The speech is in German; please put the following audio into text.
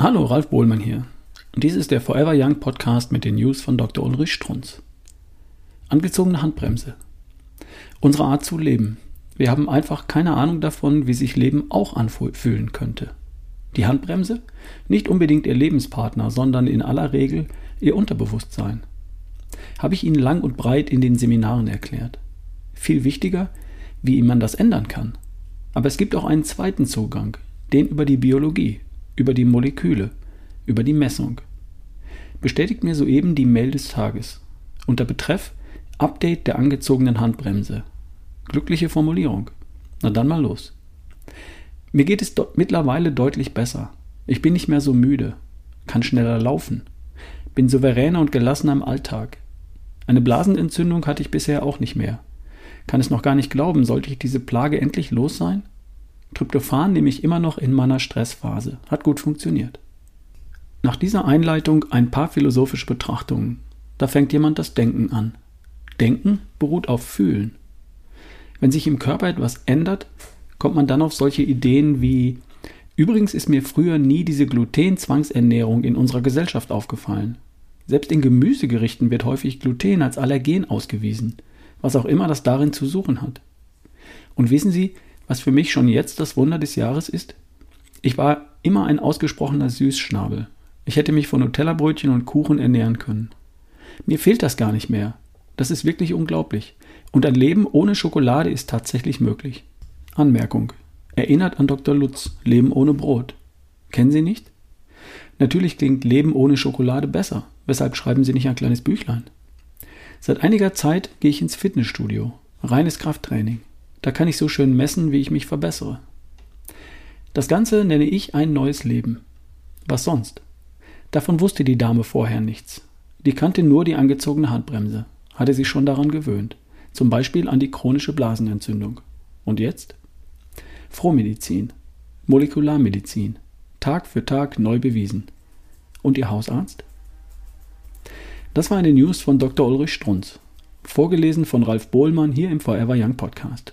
Hallo, Ralf Bohlmann hier. Dies ist der Forever Young Podcast mit den News von Dr. Ulrich Strunz. Angezogene Handbremse. Unsere Art zu leben. Wir haben einfach keine Ahnung davon, wie sich Leben auch anfühlen könnte. Die Handbremse? Nicht unbedingt ihr Lebenspartner, sondern in aller Regel ihr Unterbewusstsein. Habe ich Ihnen lang und breit in den Seminaren erklärt. Viel wichtiger, wie man das ändern kann. Aber es gibt auch einen zweiten Zugang, den über die Biologie, über die Moleküle, über die Messung. Bestätigt mir soeben die Mail des Tages. Unter Betreff Update der angezogenen Handbremse. Glückliche Formulierung. Na dann mal los. Mir geht es mittlerweile deutlich besser. Ich bin nicht mehr so müde, kann schneller laufen, bin souveräner und gelassener im Alltag. Eine Blasenentzündung hatte ich bisher auch nicht mehr. Kann es noch gar nicht glauben, sollte ich diese Plage endlich los sein? Tryptophan nehme ich immer noch in meiner Stressphase. Hat gut funktioniert. Nach dieser Einleitung ein paar philosophische Betrachtungen. Da fängt jemand das Denken an. Denken beruht auf Fühlen. Wenn sich im Körper etwas ändert, kommt man dann auf solche Ideen wie Übrigens ist mir früher nie diese Gluten-Zwangsernährung in unserer Gesellschaft aufgefallen. Selbst in Gemüsegerichten wird häufig Gluten als Allergen ausgewiesen, was auch immer das darin zu suchen hat. Und wissen Sie, was für mich schon jetzt das Wunder des Jahres ist? Ich war immer ein ausgesprochener Süßschnabel. Ich hätte mich von Nutella-Brötchen und Kuchen ernähren können. Mir fehlt das gar nicht mehr. Das ist wirklich unglaublich. Und ein Leben ohne Schokolade ist tatsächlich möglich. Anmerkung. Erinnert an Dr. Lutz, Leben ohne Brot. Kennen Sie nicht? Natürlich klingt Leben ohne Schokolade besser. Weshalb schreiben Sie nicht ein kleines Büchlein? Seit einiger Zeit gehe ich ins Fitnessstudio. Reines Krafttraining. Da kann ich so schön messen, wie ich mich verbessere. Das Ganze nenne ich ein neues Leben. Was sonst? Davon wusste die Dame vorher nichts. Die kannte nur die angezogene Handbremse, hatte sich schon daran gewöhnt, zum Beispiel an die chronische Blasenentzündung. Und jetzt? Frohmedizin, Molekularmedizin, Tag für Tag neu bewiesen. Und Ihr Hausarzt? Das war eine News von Dr. Ulrich Strunz, vorgelesen von Ralf Bohlmann hier im Forever Young Podcast.